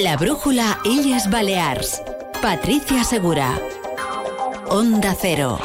La brújula Illes Balears. Patricia Segura. Onda Cero.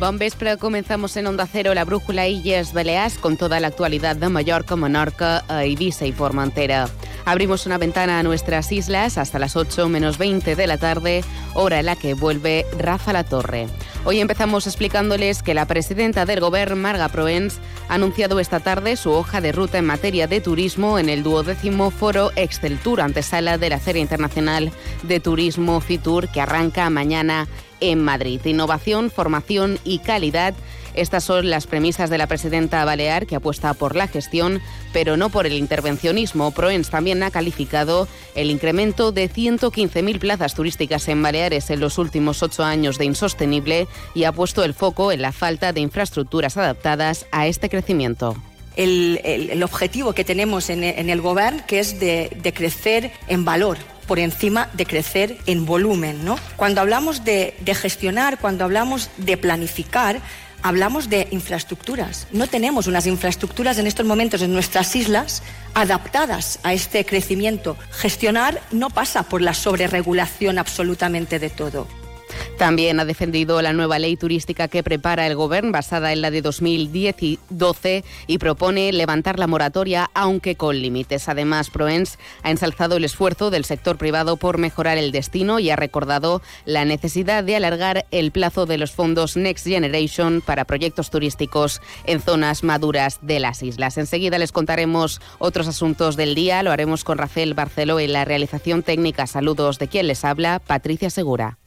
Bon vespre, comenzamos en Onda Cero la brújula Illes Balears con toda la actualidad de Mallorca, Menorca, Ibiza y Formentera. Abrimos una ventana a nuestras islas hasta las 8 menos 20 de la tarde, hora en la que vuelve Rafa La Torre. Hoy empezamos explicándoles que la presidenta del Gobierno, Marga Proens, ha anunciado esta tarde su hoja de ruta en materia de turismo en el duodécimo foro Exceltur, antesala de la Feria Internacional de Turismo FITUR, que arranca mañana en Madrid. Innovación, formación y calidad estas son las premisas de la presidenta Balear, que apuesta por la gestión, pero no por el intervencionismo. Proens también ha calificado el incremento de 115.000 plazas turísticas en Baleares en los últimos ocho años de insostenible y ha puesto el foco en la falta de infraestructuras adaptadas a este crecimiento. El, objetivo que tenemos en, el Gobierno, que es de, crecer en valor por encima de crecer en volumen. ¿no? Cuando hablamos de gestionar, cuando hablamos de planificar, hablamos de infraestructuras. No tenemos unas infraestructuras en estos momentos en nuestras islas adaptadas a este crecimiento. Gestionar no pasa por la sobreregulación absolutamente de todo. También ha defendido la nueva ley turística que prepara el Gobierno, basada en la de 2012, y propone levantar la moratoria, aunque con límites. Además, Proens ha ensalzado el esfuerzo del sector privado por mejorar el destino y ha recordado la necesidad de alargar el plazo de los fondos Next Generation para proyectos turísticos en zonas maduras de las islas. Enseguida les contaremos otros asuntos del día. Lo haremos con Rafael Barceló en la realización técnica. Saludos de quien les habla, Patricia Segura.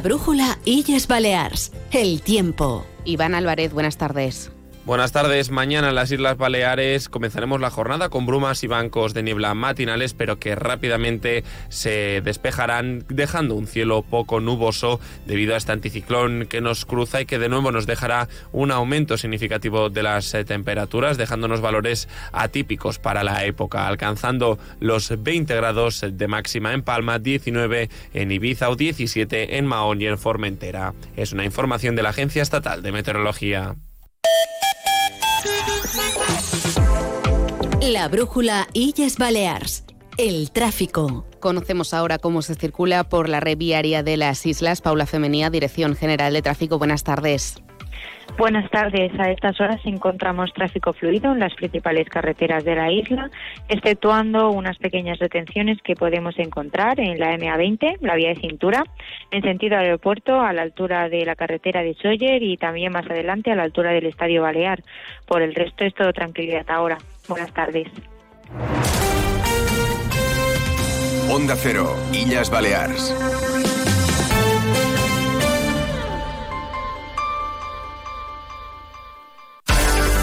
La brújula Illes Balears. El tiempo. Iván Álvarez, buenas tardes. Buenas tardes. Mañana en las Islas Baleares comenzaremos la jornada con brumas y bancos de niebla matinales, pero que rápidamente se despejarán, dejando un cielo poco nuboso debido a este anticiclón que nos cruza y que de nuevo nos dejará un aumento significativo de las eh, temperaturas, dejándonos valores atípicos para la época, alcanzando los 20 grados de máxima en Palma, 19 en Ibiza o 17 en Mahón y en Formentera. Es una información de la Agencia Estatal de Meteorología. La brújula Illes Balears. El tráfico. Conocemos ahora cómo se circula por la red viaria de las islas. Paula Femenía, Dirección General de Tráfico. Buenas tardes. Buenas tardes. A estas horas encontramos tráfico fluido en las principales carreteras de la isla, exceptuando unas pequeñas detenciones que podemos encontrar en la MA20, la vía de cintura, en sentido aeropuerto, a la altura de la carretera de Sawyer y también más adelante a la altura del Estadio Balear. Por el resto es todo tranquilidad ahora. Buenas tardes. Onda Cero, Illas Baleares.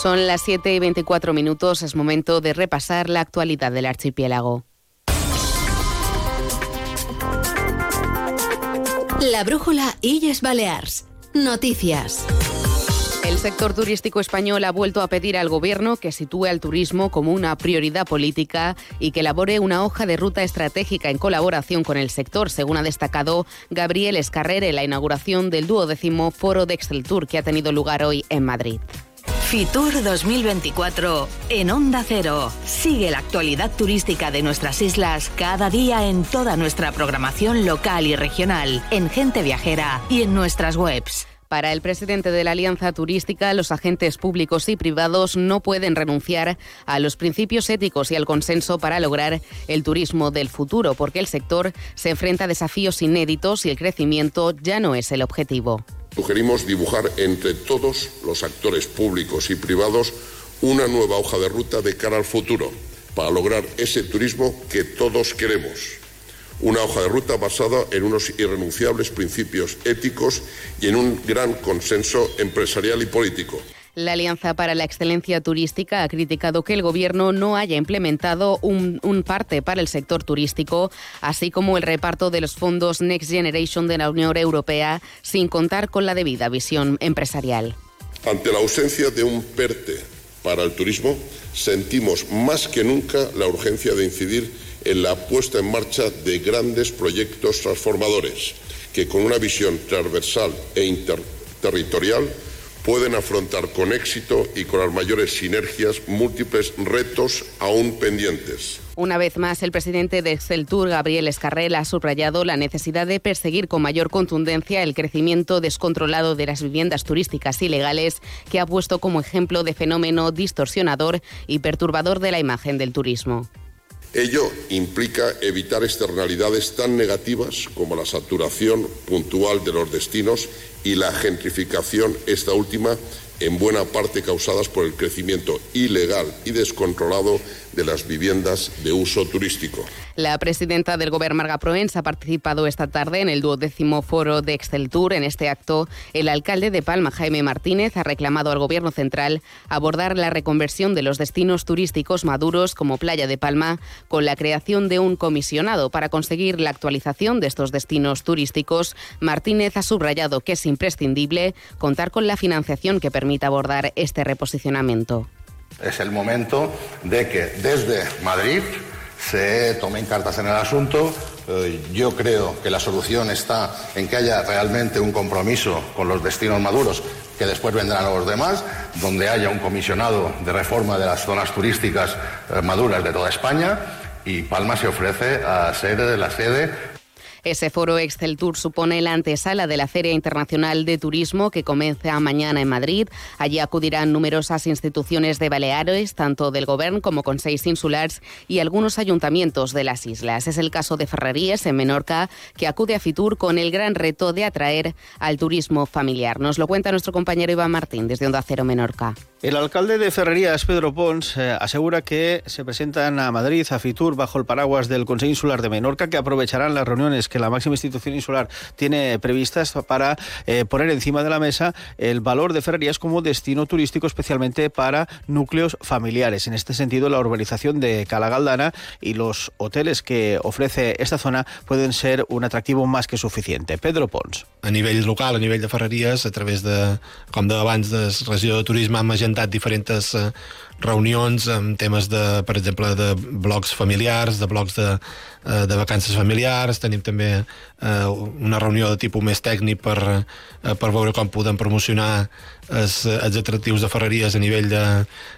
Son las 7 y 24 minutos, es momento de repasar la actualidad del archipiélago. La brújula Illes Balears. Noticias. El sector turístico español ha vuelto a pedir al Gobierno que sitúe al turismo como una prioridad política y que elabore una hoja de ruta estratégica en colaboración con el sector, según ha destacado Gabriel Escarrer en la inauguración del duodécimo Foro de Excel Tour que ha tenido lugar hoy en Madrid. Fitur 2024 en Onda Cero. Sigue la actualidad turística de nuestras islas cada día en toda nuestra programación local y regional, en Gente Viajera y en nuestras webs. Para el presidente de la Alianza Turística, los agentes públicos y privados no pueden renunciar a los principios éticos y al consenso para lograr el turismo del futuro, porque el sector se enfrenta a desafíos inéditos y el crecimiento ya no es el objetivo. Sugerimos dibujar entre todos los actores públicos y privados una nueva hoja de ruta de cara al futuro para lograr ese turismo que todos queremos. Una hoja de ruta basada en unos irrenunciables principios éticos y en un gran consenso empresarial y político. La Alianza para la Excelencia Turística ha criticado que el Gobierno no haya implementado un, un, parte para el sector turístico, así como el reparto de los fondos Next Generation de la Unión Europea, sin contar con la debida visión empresarial. Ante la ausencia de un PERTE para el turismo, sentimos más que nunca la urgencia de incidir en la puesta en marcha de grandes proyectos transformadores que con una visión transversal e interterritorial pueden afrontar con éxito y con las mayores sinergias múltiples retos aún pendientes. Una vez más, el presidente de Exceltur, Gabriel Escarrel, ha subrayado la necesidad de perseguir con mayor contundencia el crecimiento descontrolado de las viviendas turísticas ilegales, que ha puesto como ejemplo de fenómeno distorsionador y perturbador de la imagen del turismo. Ello implica evitar externalidades tan negativas como la saturación puntual de los destinos y la gentrificación, esta última en buena parte causadas por el crecimiento ilegal y descontrolado de las viviendas de uso turístico. La presidenta del Gobierno, Marga Proens, ha participado esta tarde en el duodécimo foro de Exceltur. En este acto, el alcalde de Palma, Jaime Martínez, ha reclamado al Gobierno central abordar la reconversión de los destinos turísticos maduros como Playa de Palma con la creación de un comisionado para conseguir la actualización de estos destinos turísticos. Martínez ha subrayado que es imprescindible contar con la financiación que permita abordar este reposicionamiento. Es el momento de que desde Madrid se tomen cartas en el asunto. Eh, yo creo que la solución está en que haya realmente un compromiso con los destinos maduros, que después vendrán los demás, donde haya un comisionado de reforma de las zonas turísticas eh, maduras de toda España y Palma se ofrece a ser la sede ese foro Excel Tour supone la antesala de la Feria Internacional de Turismo que comienza mañana en Madrid. Allí acudirán numerosas instituciones de Baleares, tanto del Gobierno como con seis insulares y algunos ayuntamientos de las islas. Es el caso de Ferrerías, en Menorca, que acude a Fitur con el gran reto de atraer al turismo familiar. Nos lo cuenta nuestro compañero Iván Martín desde Onda Cero Menorca. El alcalde de Ferrerías, Pedro Pons, eh, asegura que se presentan a Madrid, a Fitur, bajo el paraguas del Consejo Insular de Menorca, que aprovecharán las reuniones que la máxima institución insular tiene previstas para eh, poner encima de la mesa el valor de Ferrerías como destino turístico, especialmente para núcleos familiares. En este sentido, la urbanización de Calagaldana y los hoteles que ofrece esta zona pueden ser un atractivo más que suficiente. Pedro Pons. A nivell local, a nivell de Ferreries, a través de, com de abans, de regió de turisme, amb agendat diferents eh, reunions amb temes de, per exemple, de blocs familiars, de blocs de, eh, de vacances familiars, tenim també eh, una reunió de tipus més tècnic per, eh, per veure com podem promocionar els, els atractius de ferreries a nivell de,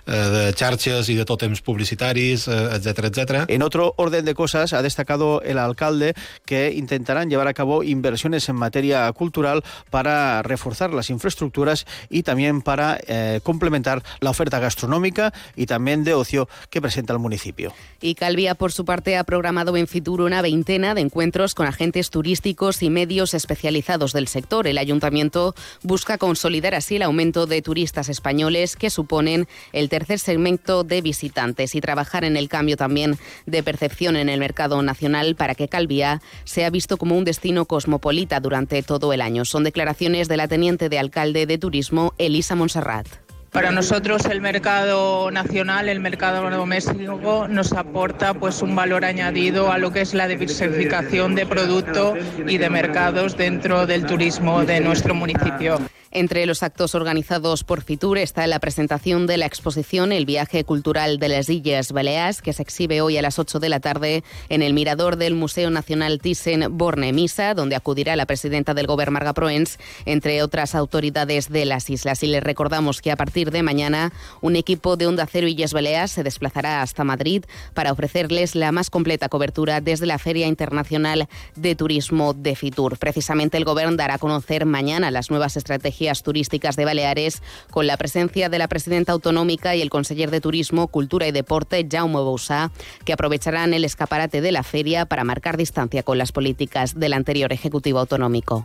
eh, de xarxes i de tòtems publicitaris, etc eh, etc. En otro orden de cosas, ha destacado el alcalde que intentarán llevar a cabo inversiones en materia cultural para reforzar las infraestructuras y también para eh, complementar la oferta gastronómica y también de ocio que presenta el municipio. Y Calvia, por su parte, ha programado en Fitur una veintena de encuentros con agentes turísticos y medios especializados del sector. El ayuntamiento busca consolidar así el aumento de turistas españoles que suponen el tercer segmento de visitantes y trabajar en el cambio también de percepción en el mercado nacional para que Calvia sea visto como un destino cosmopolita durante todo el año. Son declaraciones de la teniente de alcalde de turismo, Elisa Monserrat. Para nosotros el mercado nacional, el mercado doméstico, nos aporta pues un valor añadido a lo que es la diversificación de producto y de mercados dentro del turismo de nuestro municipio. Entre los actos organizados por Fitur está la presentación de la exposición El viaje cultural de las Illes Baleares, que se exhibe hoy a las 8 de la tarde en el mirador del Museo Nacional Thyssen-Borne-Misa, donde acudirá la presidenta del Gobierno Marga Proens, entre otras autoridades de las islas. Y les recordamos que a partir de mañana un equipo de Onda Cero Illes Baleares se desplazará hasta Madrid para ofrecerles la más completa cobertura desde la Feria Internacional de Turismo de Fitur. Precisamente el Gobierno dará a conocer mañana las nuevas estrategias turísticas de Baleares con la presencia de la presidenta autonómica y el conseller de Turismo, Cultura y Deporte, Jaume Bousá, que aprovecharán el escaparate de la feria para marcar distancia con las políticas del anterior Ejecutivo Autonómico.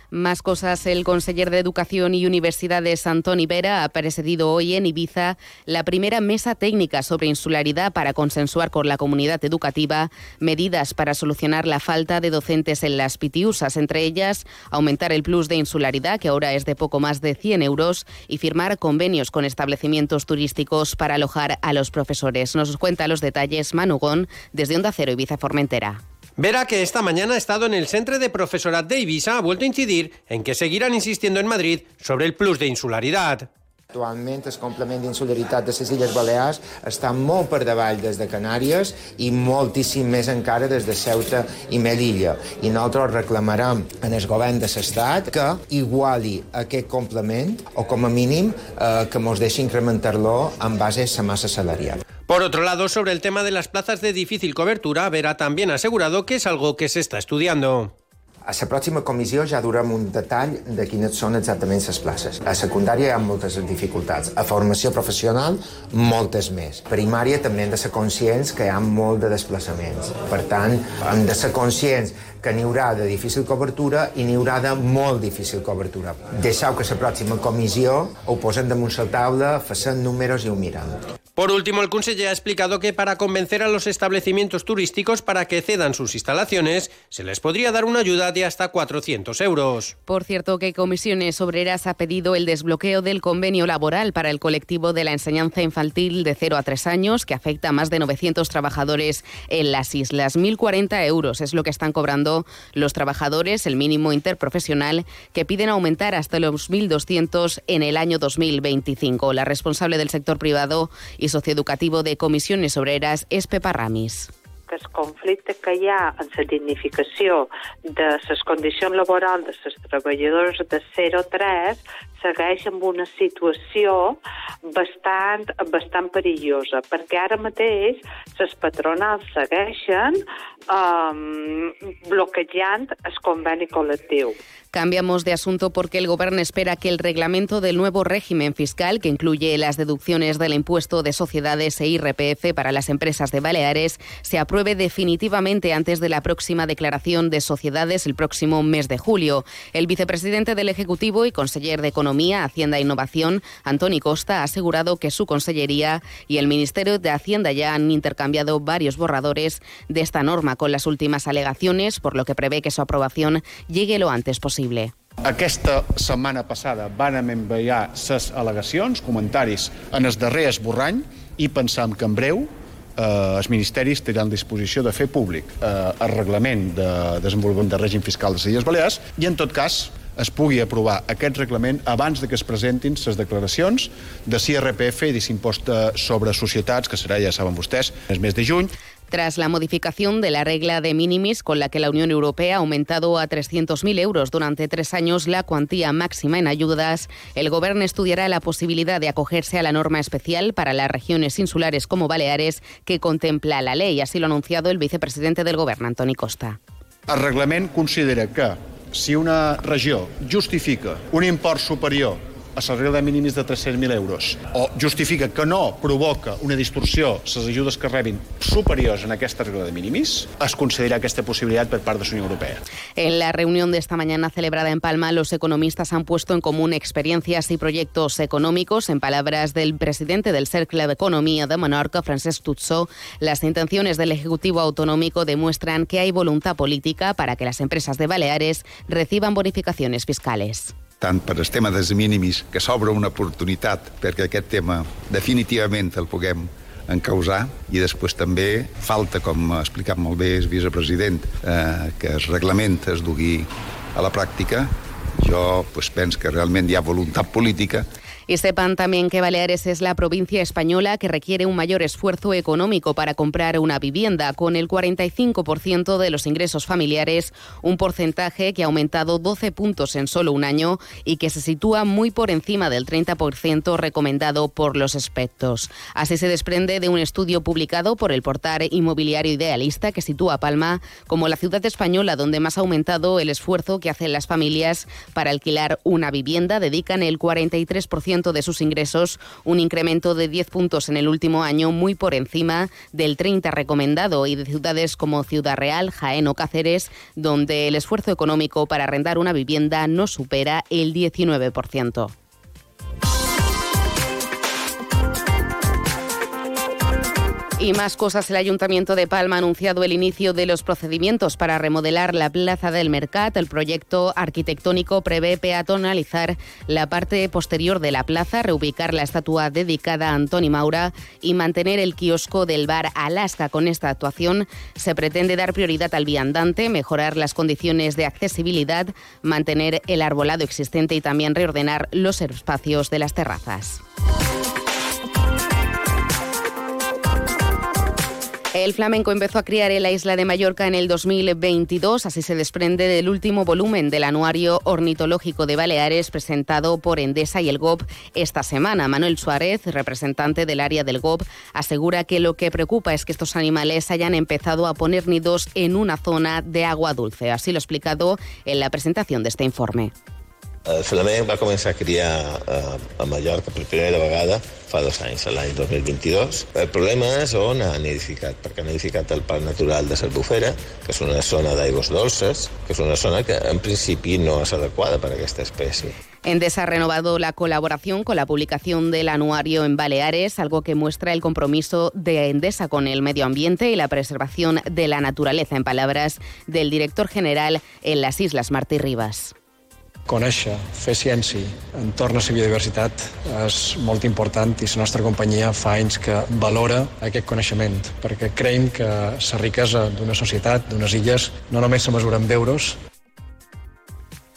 Más cosas. El conseller de Educación y Universidades, Antoni Vera, ha presidido hoy en Ibiza la primera mesa técnica sobre insularidad para consensuar con la comunidad educativa medidas para solucionar la falta de docentes en las pitiusas, entre ellas aumentar el plus de insularidad, que ahora es de poco más de 100 euros, y firmar convenios con establecimientos turísticos para alojar a los profesores. Nos cuenta los detalles Manugón desde Onda Cero Ibiza Formentera. Verá que esta mañana ha estado en el Centro de Profesorat de Ibiza ha vuelto a incidir en que seguirán insistiendo en Madrid sobre el plus de insularidad. Actualment el complement d'insularitat de les Illes Balears està molt per davall des de Canàries i moltíssim més encara des de Ceuta i Melilla. I nosaltres reclamarem en el govern de l'Estat que iguali aquest complement o com a mínim eh, que ens deixi incrementar-lo en base a la massa salarial. Por otro lado, sobre el tema de las plazas de difícil cobertura, Vera también ha asegurado que es algo que se está estudiando. A la pròxima comissió ja durem un detall de quines són exactament les places. A secundària hi ha moltes dificultats. A formació professional, moltes més. Primària també hem de ser conscients que hi ha molt de desplaçaments. Per tant, hem de ser conscients que n'hi haurà de difícil cobertura i n'hi haurà de molt difícil cobertura. Deixeu que la pròxima comissió ho posem damunt la taula, facin números i ho mirem. Por último, el conseller ha explicado que para convencer a los establecimientos turísticos para que cedan sus instalaciones, se les podría dar una ayuda de hasta 400 euros. Por cierto, que Comisiones Obreras ha pedido el desbloqueo del convenio laboral para el colectivo de la enseñanza infantil de 0 a 3 años, que afecta a más de 900 trabajadores en las islas. 1.040 euros es lo que están cobrando los trabajadores, el mínimo interprofesional, que piden aumentar hasta los 1.200 en el año 2025. La responsable del sector privado i socioeducativo de Comissiones Obreras és Pepa Ramis que el conflicte que hi ha en la dignificació de les condicions laborals de les treballadores de 0-3 segueix amb una situació bastant, bastant perillosa, perquè ara mateix les patronals segueixen um, bloquejant el conveni col·lectiu. Cambiamos de asunto porque el Gobierno espera que el reglamento del nuevo régimen fiscal, que incluye las deducciones del impuesto de sociedades e IRPF para las empresas de Baleares, se apruebe definitivamente antes de la próxima declaración de sociedades el próximo mes de julio. El vicepresidente del Ejecutivo y conseller de Economía, Hacienda e Innovación, Antoni Costa, ha asegurado que su consellería y el Ministerio de Hacienda ya han intercambiado varios borradores de esta norma con las últimas alegaciones, por lo que prevé que su aprobación llegue lo antes posible possible. Aquesta setmana passada van enviar ses al·legacions, comentaris en el darrer esborrany i pensam que en breu eh, els ministeris tindran disposició de fer públic eh, el reglament de desenvolupament de règim fiscal de les Illes Balears i, en tot cas, es pugui aprovar aquest reglament abans de que es presentin les declaracions de CIRPF i d'impost sobre societats, que serà, ja saben vostès, el mes de juny. Tras la modificación de la regla de minimis con la que la Unión Europea ha aumentado a 300.000 euros durante tres años la cuantía máxima en ayudas, el Gobierno estudiará la posibilidad de acogerse a la norma especial para las regiones insulares como Baleares que contempla la ley. Así lo ha anunciado el vicepresidente del Gobierno, Antoni Costa. El reglament considera que si una regió justifica un import superior a la regla de mínims de 300.000 euros o justifica que no provoca una distorsió les ajudes que rebin superiors en aquesta regla de mínims, es considera aquesta possibilitat per part de la Unió Europea. En la reunión de esta mañana celebrada en Palma, los economistas han puesto en común experiencias y proyectos económicos. En palabras del presidente del Cercle de Economía de Menorca, Francesc Tutzó, las intenciones del Ejecutivo Autonómico demuestran que hay voluntad política para que las empresas de Baleares reciban bonificaciones fiscales. Tant per el tema dels mínimis, que s'obre una oportunitat perquè aquest tema definitivament el puguem encausar i després també falta, com ha explicat molt bé el vicepresident, eh, que el reglament es dugui a la pràctica. Jo pues, penso que realment hi ha voluntat política Y sepan también que Baleares es la provincia española que requiere un mayor esfuerzo económico para comprar una vivienda, con el 45% de los ingresos familiares, un porcentaje que ha aumentado 12 puntos en solo un año y que se sitúa muy por encima del 30% recomendado por los expertos. Así se desprende de un estudio publicado por el portal inmobiliario idealista que sitúa a Palma como la ciudad española donde más ha aumentado el esfuerzo que hacen las familias para alquilar una vivienda. Dedican el 43% de sus ingresos, un incremento de 10 puntos en el último año, muy por encima del 30 recomendado y de ciudades como Ciudad Real, Jaén o Cáceres, donde el esfuerzo económico para arrendar una vivienda no supera el 19%. Y más cosas, el Ayuntamiento de Palma ha anunciado el inicio de los procedimientos para remodelar la Plaza del Mercat. El proyecto arquitectónico prevé peatonalizar la parte posterior de la plaza, reubicar la estatua dedicada a Antoni Maura y mantener el kiosco del bar Alaska. Con esta actuación se pretende dar prioridad al viandante, mejorar las condiciones de accesibilidad, mantener el arbolado existente y también reordenar los espacios de las terrazas. El flamenco empezó a criar en la isla de Mallorca en el 2022, así se desprende del último volumen del Anuario Ornitológico de Baleares presentado por Endesa y el GOB esta semana. Manuel Suárez, representante del área del GOB, asegura que lo que preocupa es que estos animales hayan empezado a poner nidos en una zona de agua dulce. Así lo explicado en la presentación de este informe. El flamenc va començar a criar a, a Mallorca per primera vegada fa dos anys, l'any 2022. El problema és on ha nidificat, perquè ha nidificat el Parc Natural de Salbufera, que és una zona d'aigües dolces, que és una zona que en principi no és adequada per a aquesta espècie. Endesa ha renovado la colaboración con la publicación del anuario en Baleares, algo que muestra el compromiso de Endesa con el medio ambiente y la preservación de la naturaleza, en palabras del director general en las Islas Martí Rivas. Conèixer, fer ciència entorn a la biodiversitat és molt important i la nostra companyia fa anys que valora aquest coneixement perquè creiem que la riquesa d'una societat, d'unes illes, no només se mesura amb euros,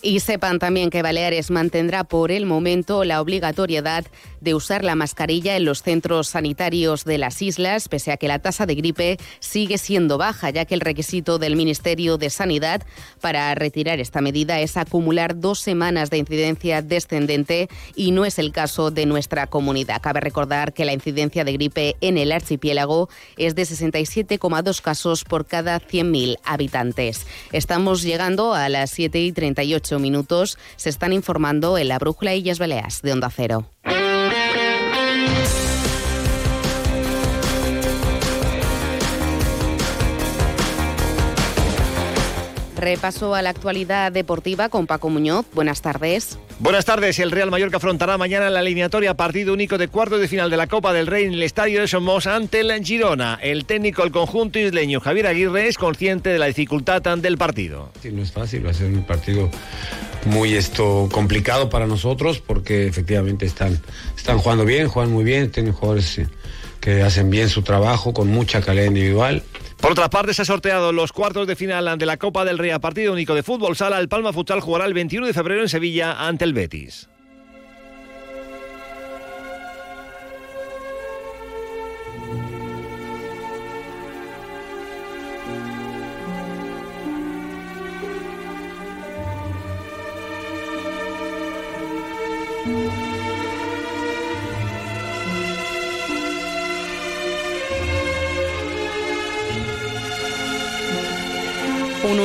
Y sepan también que Baleares mantendrá por el momento la obligatoriedad de usar la mascarilla en los centros sanitarios de las islas, pese a que la tasa de gripe sigue siendo baja, ya que el requisito del Ministerio de Sanidad para retirar esta medida es acumular dos semanas de incidencia descendente y no es el caso de nuestra comunidad. Cabe recordar que la incidencia de gripe en el archipiélago es de 67,2 casos por cada 100.000 habitantes. Estamos llegando a las 7 y 38 minutos se están informando en la Brújula Illas Baleas de Onda Cero. Repaso a la actualidad deportiva con Paco Muñoz. Buenas tardes. Buenas tardes. El Real Mallorca afrontará mañana la eliminatoria partido único de cuarto de final de la Copa del Rey en el Estadio de Somos ante el Girona. El técnico del conjunto isleño Javier Aguirre es consciente de la dificultad del partido. Sí, no es fácil, va a ser un partido muy esto complicado para nosotros porque efectivamente están, están jugando bien, juegan muy bien, tienen jugadores eh, que hacen bien su trabajo con mucha calidad individual por otra parte, se ha sorteado los cuartos de final de la Copa del Rey a partido único de fútbol sala. El Palma Futsal jugará el 21 de febrero en Sevilla ante el Betis.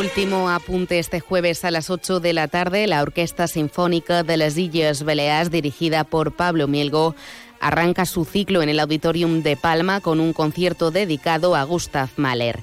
Último apunte este jueves a las 8 de la tarde. La Orquesta Sinfónica de las Illes Baleares, dirigida por Pablo Mielgo, arranca su ciclo en el Auditorium de Palma con un concierto dedicado a Gustav Mahler.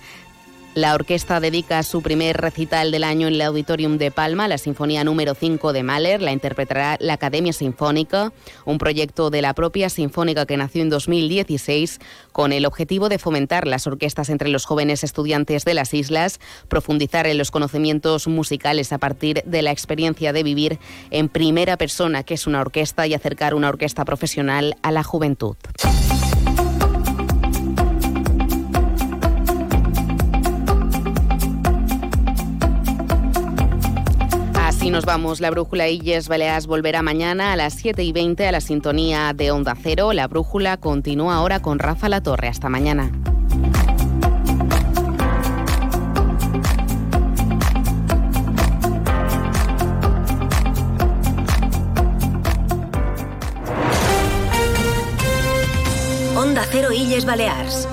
La orquesta dedica su primer recital del año en el Auditorium de Palma, la Sinfonía número 5 de Mahler. La interpretará la Academia Sinfónica, un proyecto de la propia Sinfónica que nació en 2016 con el objetivo de fomentar las orquestas entre los jóvenes estudiantes de las islas, profundizar en los conocimientos musicales a partir de la experiencia de vivir en primera persona que es una orquesta y acercar una orquesta profesional a la juventud. Así nos vamos. La brújula Illes Baleares volverá mañana a las 7 y 20 a la sintonía de Onda Cero. La brújula continúa ahora con Rafa La Torre. Hasta mañana. Onda Cero Illes Balears.